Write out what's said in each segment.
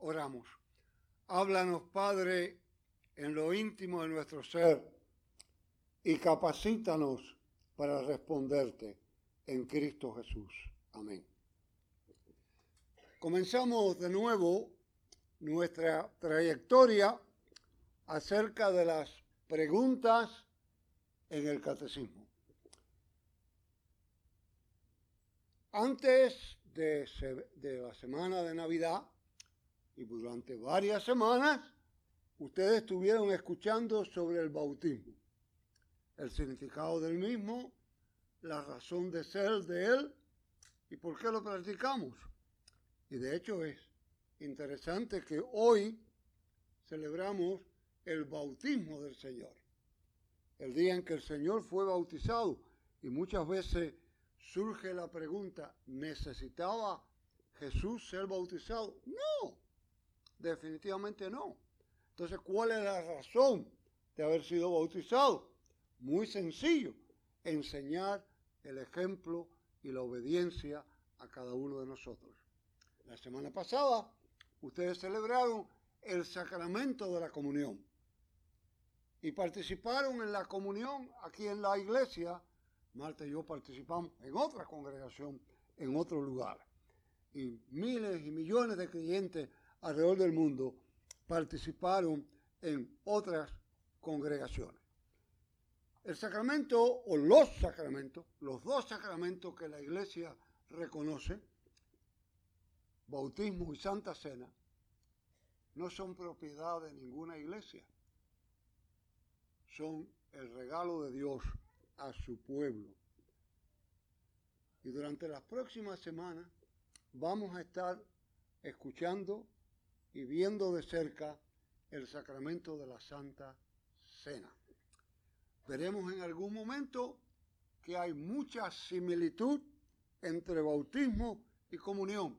Oramos. Háblanos, Padre, en lo íntimo de nuestro ser y capacítanos para responderte en Cristo Jesús. Amén. Comenzamos de nuevo nuestra trayectoria acerca de las preguntas en el catecismo. Antes de, la semana de Navidad y durante varias semanas, ustedes estuvieron escuchando sobre el bautismo, el significado del mismo, la razón de ser de él y por qué lo practicamos. Y de hecho es interesante que hoy celebramos el bautismo del Señor, el día en que el Señor fue bautizado. Y muchas veces surge la pregunta, ¿necesitaba Jesús ser bautizado? No, definitivamente no. Entonces, ¿cuál es la razón de haber sido bautizado? Muy sencillo, enseñar el ejemplo y la obediencia a cada uno de nosotros. La semana pasada ustedes celebraron el sacramento de la comunión y participaron en la comunión aquí en la iglesia. Marta y yo participamos en otra congregación, en otro lugar. Y miles y millones de creyentes alrededor del mundo participaron en otras congregaciones. El sacramento o los sacramentos, los dos sacramentos que la iglesia reconoce, bautismo y santa cena, no son propiedad de ninguna iglesia. Son el regalo de Dios a su pueblo. Y durante las próximas semanas vamos a estar escuchando y viendo de cerca el sacramento de la Santa Cena. Veremos en algún momento que hay mucha similitud entre bautismo y comunión.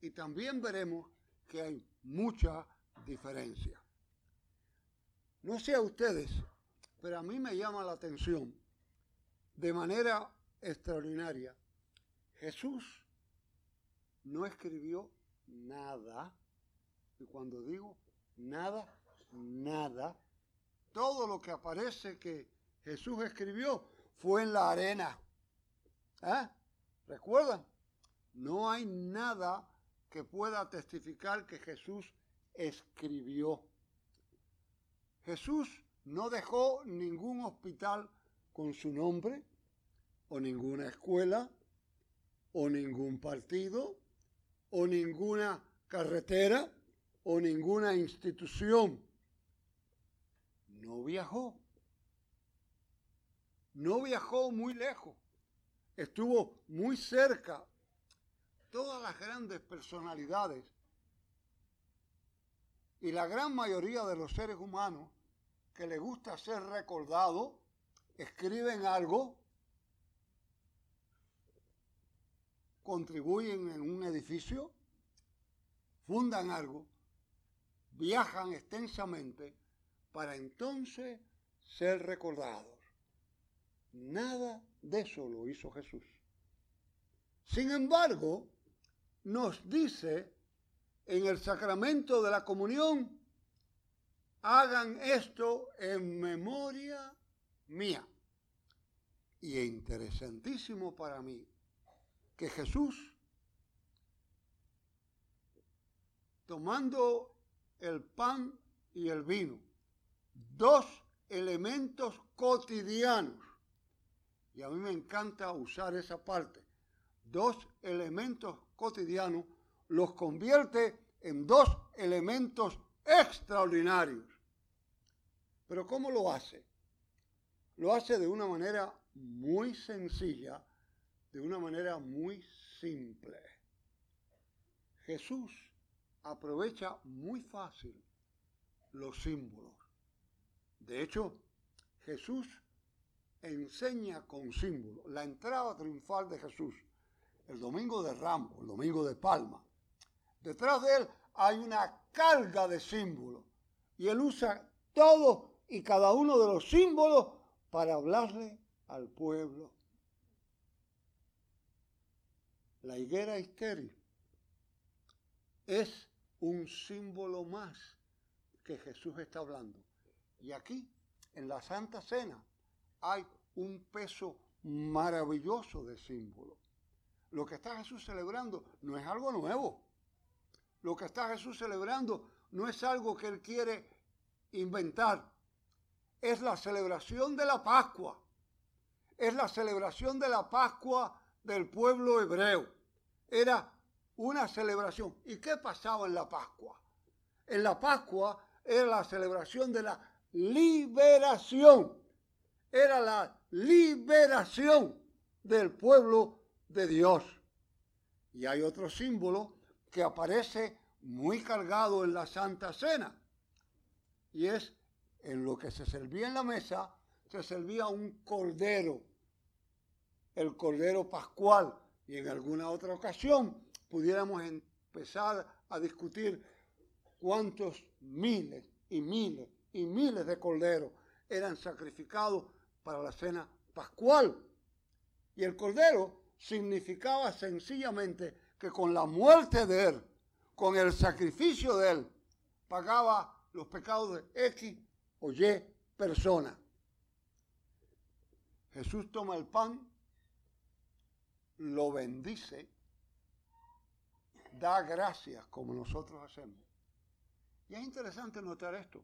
Y también veremos que hay mucha diferencia. No sé a ustedes, pero a mí me llama la atención de manera extraordinaria. Jesús no escribió nada y cuando digo nada, nada, todo lo que aparece que Jesús escribió fue en la arena. ¿Eh? ¿Recuerdan? No hay nada que pueda testificar que Jesús escribió. Jesús no dejó ningún hospital con su nombre, o ninguna escuela, o ningún partido, o ninguna carretera, o ninguna institución. No viajó. No viajó muy lejos. Estuvo muy cerca. Todas las grandes personalidades y la gran mayoría de los seres humanos que les gusta ser recordados escriben algo, contribuyen en un edificio, fundan algo viajan extensamente para entonces ser recordados. Nada de eso lo hizo Jesús. Sin embargo, nos dice en el sacramento de la comunión, hagan esto en memoria mía. Y es interesantísimo para mí que Jesús, tomando el pan y el vino. Dos elementos cotidianos. Y a mí me encanta usar esa parte. Dos elementos cotidianos los convierte en dos elementos extraordinarios. Pero ¿cómo lo hace? Lo hace de una manera muy sencilla, de una manera muy simple. Jesús aprovecha muy fácil los símbolos. De hecho, Jesús enseña con símbolos. La entrada triunfal de Jesús, el domingo de Ramos, el domingo de Palma. Detrás de él hay una carga de símbolos. Y él usa todos y cada uno de los símbolos para hablarle al pueblo. La higuera estéril es un símbolo más que Jesús está hablando. Y aquí, en la Santa Cena, hay un peso maravilloso de símbolo. Lo que está Jesús celebrando no es algo nuevo. Lo que está Jesús celebrando no es algo que él quiere inventar. Es la celebración de la Pascua. Es la celebración de la Pascua del pueblo hebreo. Era una celebración. ¿Y qué pasaba en la Pascua? En la Pascua era la celebración de la liberación. Era la liberación del pueblo de Dios. Y hay otro símbolo que aparece muy cargado en la Santa Cena. Y es en lo que se servía en la mesa, se servía un cordero, el cordero pascual. Y en alguna otra ocasión pudiéramos empezar a discutir cuántos miles y miles y miles de corderos eran sacrificados para la cena pascual. Y el cordero significaba sencillamente que con la muerte de él, con el sacrificio de él, pagaba los pecados de X o Y persona. Jesús toma el pan, lo bendice, da gracias como nosotros hacemos. Y es interesante notar esto.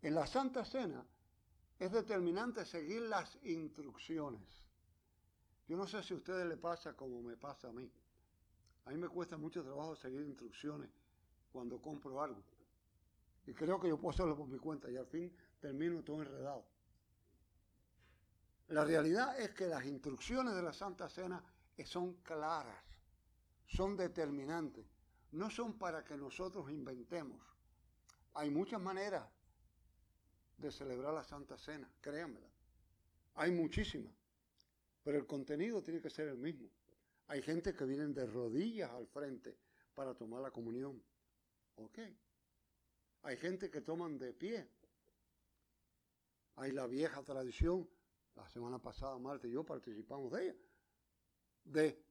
En la Santa Cena es determinante seguir las instrucciones. Yo no sé si a ustedes les pasa como me pasa a mí. A mí me cuesta mucho trabajo seguir instrucciones cuando compro algo. Y creo que yo puedo hacerlo por mi cuenta y al fin termino todo enredado. La realidad es que las instrucciones de la Santa Cena son claras, son determinantes, no son para que nosotros inventemos. Hay muchas maneras de celebrar la Santa Cena, créanmela. Hay muchísimas. Pero el contenido tiene que ser el mismo. Hay gente que vienen de rodillas al frente para tomar la comunión. ¿Ok? Hay gente que toman de pie. Hay la vieja tradición, la semana pasada Marta y yo participamos de ella, de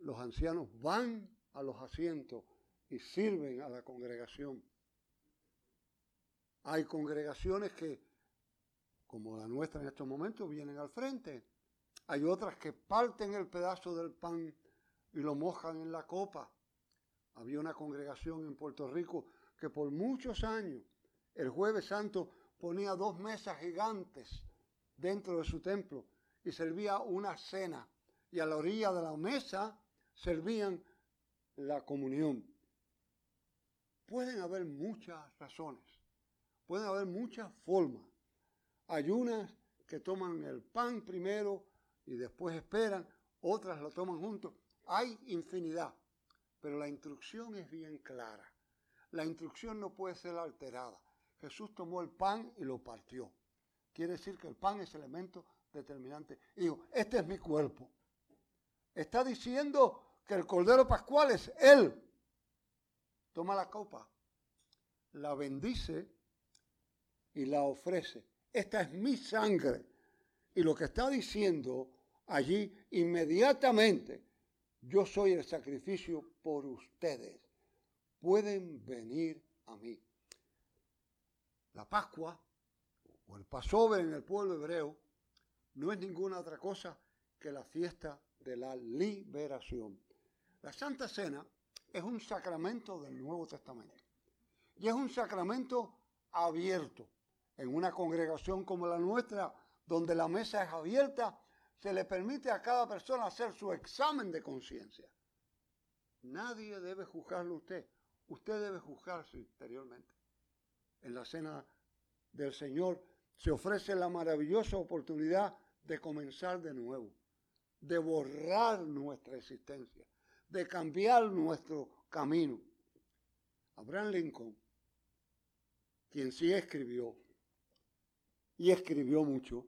los ancianos van a los asientos y sirven a la congregación. Hay congregaciones que, como la nuestra en estos momentos, vienen al frente hay otras que parten el pedazo del pan y lo mojan en la copa. Había una congregación en Puerto Rico que por muchos años, el jueves santo, ponía dos mesas gigantes dentro de su templo y servía una cena. Y a la orilla de la mesa servían la comunión. Pueden haber muchas razones, pueden haber muchas formas. Hay unas que toman el pan primero y después esperan, otras lo toman juntos. Hay infinidad, pero la instrucción es bien clara. La instrucción no puede ser alterada. Jesús tomó el pan y lo partió. Quiere decir que el pan es elemento determinante. Y digo, este es mi cuerpo. Está diciendo que el Cordero Pascual es Él. Toma la copa, la bendice y la ofrece. Esta es mi sangre. Y lo que está diciendo allí inmediatamente, yo soy el sacrificio por ustedes. Pueden venir a mí. La Pascua o el Passover en el pueblo hebreo no es ninguna otra cosa que la fiesta de la liberación. La Santa Cena es un sacramento del Nuevo Testamento y es un sacramento abierto. En una congregación como la nuestra, donde la mesa es abierta, se le permite a cada persona hacer su examen de conciencia. Nadie debe juzgarlo usted. Usted debe juzgarse interiormente. En la cena del Señor se ofrece la maravillosa oportunidad de comenzar de nuevo, de borrar nuestra existencia, de cambiar nuestro camino. Abraham Lincoln, quien sí escribió, y escribió mucho,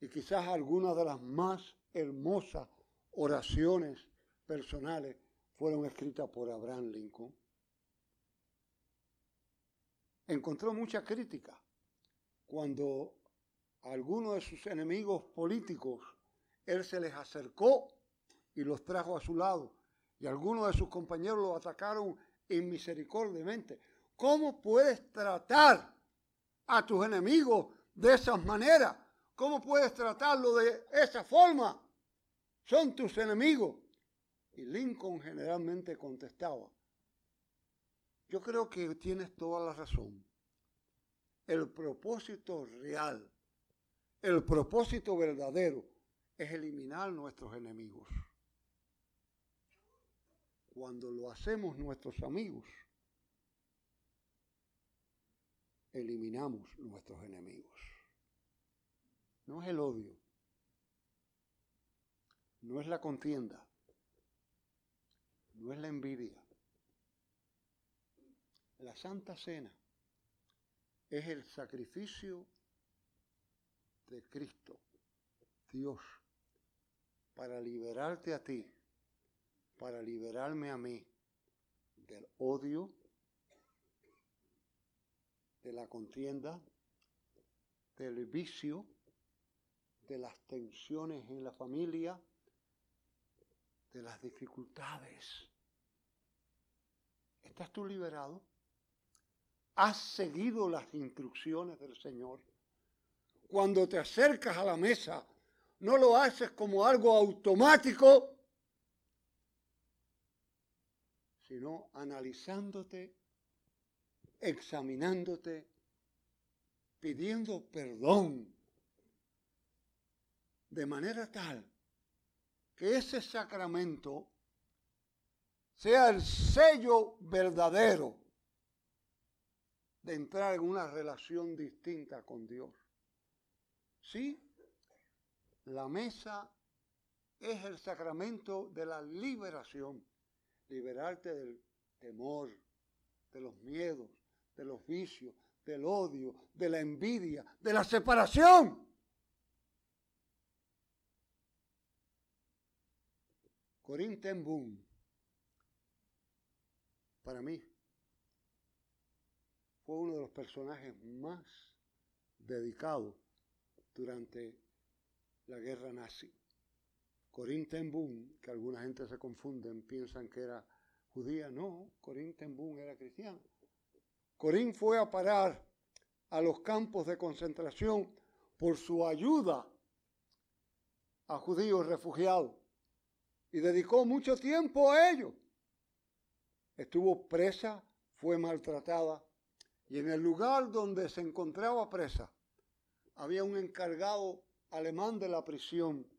y quizás algunas de las más hermosas oraciones personales fueron escritas por Abraham Lincoln. Encontró mucha crítica cuando algunos de sus enemigos políticos él se les acercó y los trajo a su lado y algunos de sus compañeros lo atacaron y misericordiamente. ¿Cómo puedes tratar a tus enemigos de esa manera? ¿Cómo puedes tratarlo de esa forma? Son tus enemigos. Y Lincoln generalmente contestaba, yo creo que tienes toda la razón. El propósito real, el propósito verdadero es eliminar nuestros enemigos. Cuando lo hacemos nuestros amigos, eliminamos nuestros enemigos. No es el odio, no es la contienda, no es la envidia. La Santa Cena es el sacrificio de Cristo, Dios, para liberarte a ti, para liberarme a mí del odio, de la contienda, del vicio, de las tensiones en la familia, de las dificultades. ¿Estás tú liberado? ¿Has seguido las instrucciones del Señor? Cuando te acercas a la mesa, no lo haces como algo automático, sino analizándote, examinándote, pidiendo perdón, de manera tal que ese sacramento sea el sello verdadero de entrar en una relación distinta con Dios. Sí, la mesa es el sacramento de la liberación, liberarte del temor, de los miedos, de los vicios, del odio, de la envidia, de la separación. Corín Boom, para mí, fue uno de los personajes más dedicados durante la guerra nazi. Corín Boom, que alguna gente se confunden, piensan que era judía, no, Corín Boom era cristiana. Corín fue a parar a los campos de concentración por su ayuda a judíos refugiados y dedicó mucho tiempo a ello. Estuvo presa, fue maltratada y en el lugar donde se encontraba presa había un encargado alemán de la prisión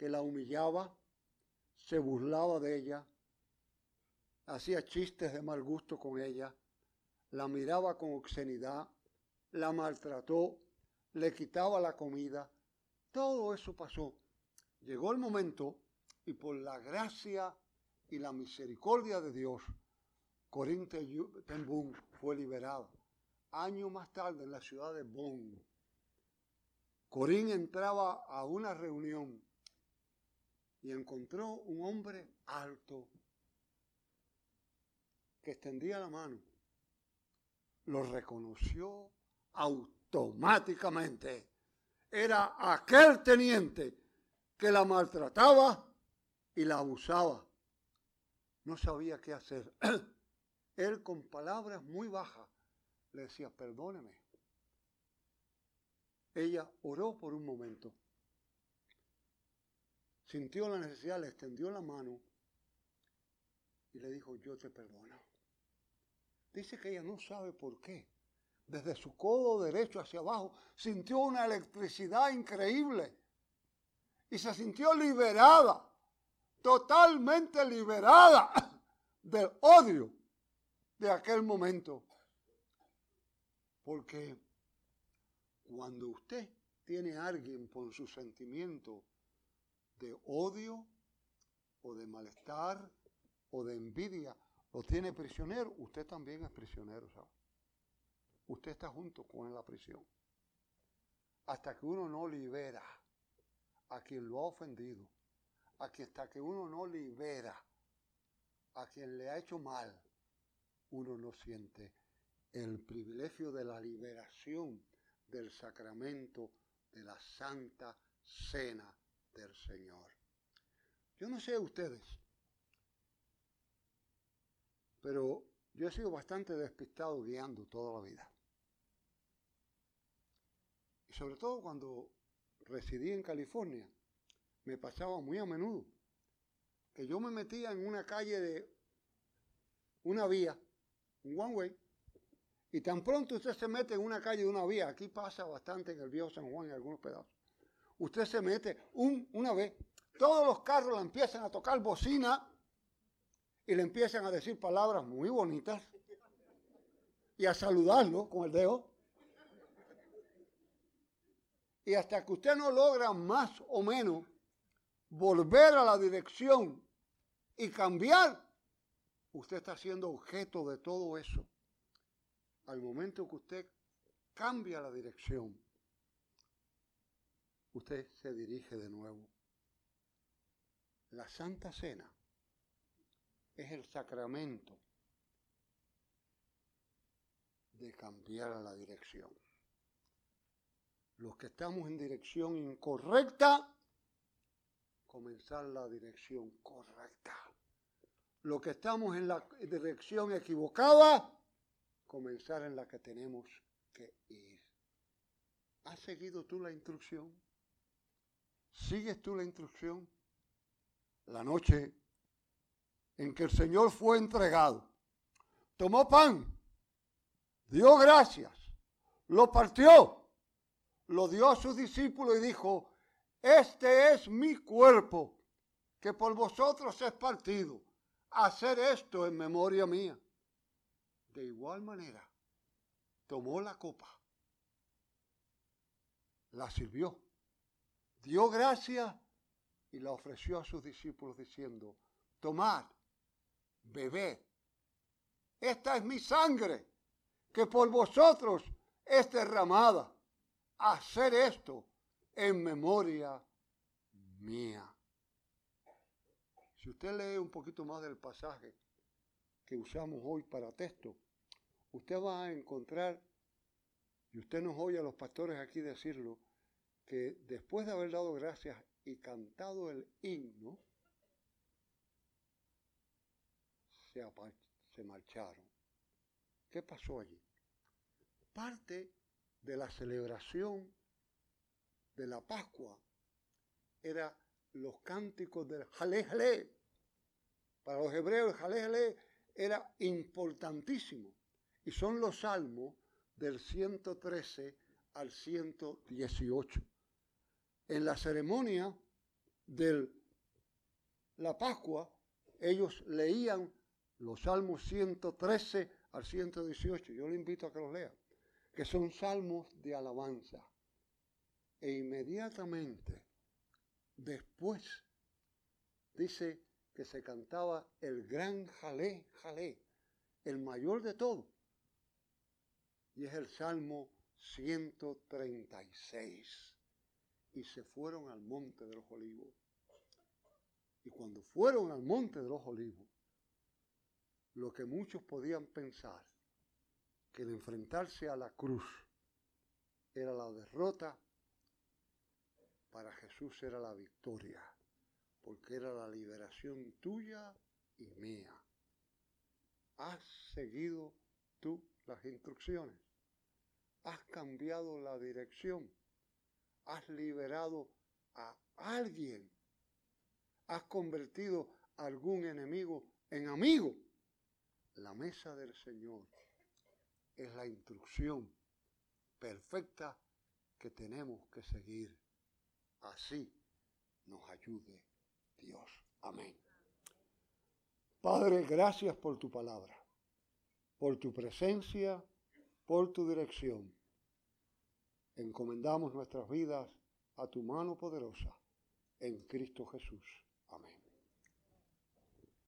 que la humillaba, se burlaba de ella, hacía chistes de mal gusto con ella, la miraba con obscenidad, la maltrató, le quitaba la comida. Todo eso pasó. Llegó el momento y por la gracia y la misericordia de Dios, Corín Ten fue liberado. Años más tarde, en la ciudad de Bonn, Corín entraba a una reunión y encontró un hombre alto que extendía la mano. Lo reconoció automáticamente. Era aquel teniente que la maltrataba y la abusaba. No sabía qué hacer. Él con palabras muy bajas le decía, perdóneme. Ella oró por un momento. Sintió la necesidad, le extendió la mano y le dijo, yo te perdono. Dice que ella no sabe por qué. Desde su codo derecho hacia abajo sintió una electricidad increíble y se sintió liberada totalmente liberada del odio de aquel momento. Porque cuando usted tiene a alguien por su sentimiento de odio o de malestar o de envidia, lo tiene prisionero, usted también es prisionero, ¿sabe? Usted está junto con la prisión. Hasta que uno no libera a quien lo ha ofendido a que hasta que uno no libera a quien le ha hecho mal, uno no siente el privilegio de la liberación del sacramento de la Santa Cena del Señor. Yo no sé ustedes, Pero yo he sido bastante despistado guiando toda la vida. Y sobre todo cuando residí en California, me pasaba muy a menudo que yo me metía en una calle de una vía, un one way, y tan pronto usted se mete en una calle de una vía, aquí pasa bastante en el viejo San Juan en algunos pedazos, usted se mete un, una vez, todos los carros le empiezan a tocar bocina y le empiezan a decir palabras muy bonitas y a saludarlo con el dedo. Y hasta que usted no logra más o menos volver a la dirección y cambiar, usted está siendo objeto de todo eso. Al momento que usted cambia la dirección, usted se dirige de nuevo. La Santa Cena es el sacramento de cambiar la dirección. Los que estamos en dirección incorrecta, comenzar la dirección correcta. Los que estamos en la dirección equivocada, comenzar en la que tenemos que ir. ¿Has seguido tú la instrucción? ¿Sigues tú la instrucción? La noche en que el Señor fue entregado, tomó pan, dio gracias, lo partió, lo dio a sus discípulos y dijo, este es mi cuerpo, que por vosotros es partido. Hacer esto en memoria mía. De igual manera, tomó la copa, la sirvió, dio gracias y la ofreció a sus discípulos diciendo, tomad, bebed, esta es mi sangre, que por vosotros es derramada. Hacer esto en memoria mía. Si usted lee un poquito más del pasaje que usamos hoy para texto, usted va a encontrar, y usted nos oye a los pastores aquí decirlo, que después de haber dado gracias y cantado el himno, se, marcharon. ¿Qué pasó allí? Parte de la celebración de la Pascua era los cánticos del Jalé. Para los hebreos el Jalé era importantísimo. Y son los salmos del 113 al 118. En la ceremonia de la Pascua, ellos leían los salmos 113 al 118. Yo le invito a que los lean, que son salmos de alabanza. E inmediatamente después dice que se cantaba el gran jalé, jalé, el mayor de todo. Y es el Salmo 136. Y se fueron al monte de los olivos. Y cuando fueron al monte de los olivos, lo que muchos podían pensar, que el enfrentarse a la cruz era la derrota, para Jesús era la victoria, porque era la liberación tuya y mía. ¿Has seguido tú las instrucciones? ¿Has cambiado la dirección? ¿Has liberado a alguien? ¿Has convertido a algún enemigo en amigo? La mesa del Señor es la instrucción perfecta que tenemos que seguir. Así nos ayude Dios. Amén. Padre, gracias por tu palabra, por tu presencia, por tu dirección. Encomendamos nuestras vidas a tu mano poderosa en Cristo Jesús. Amén.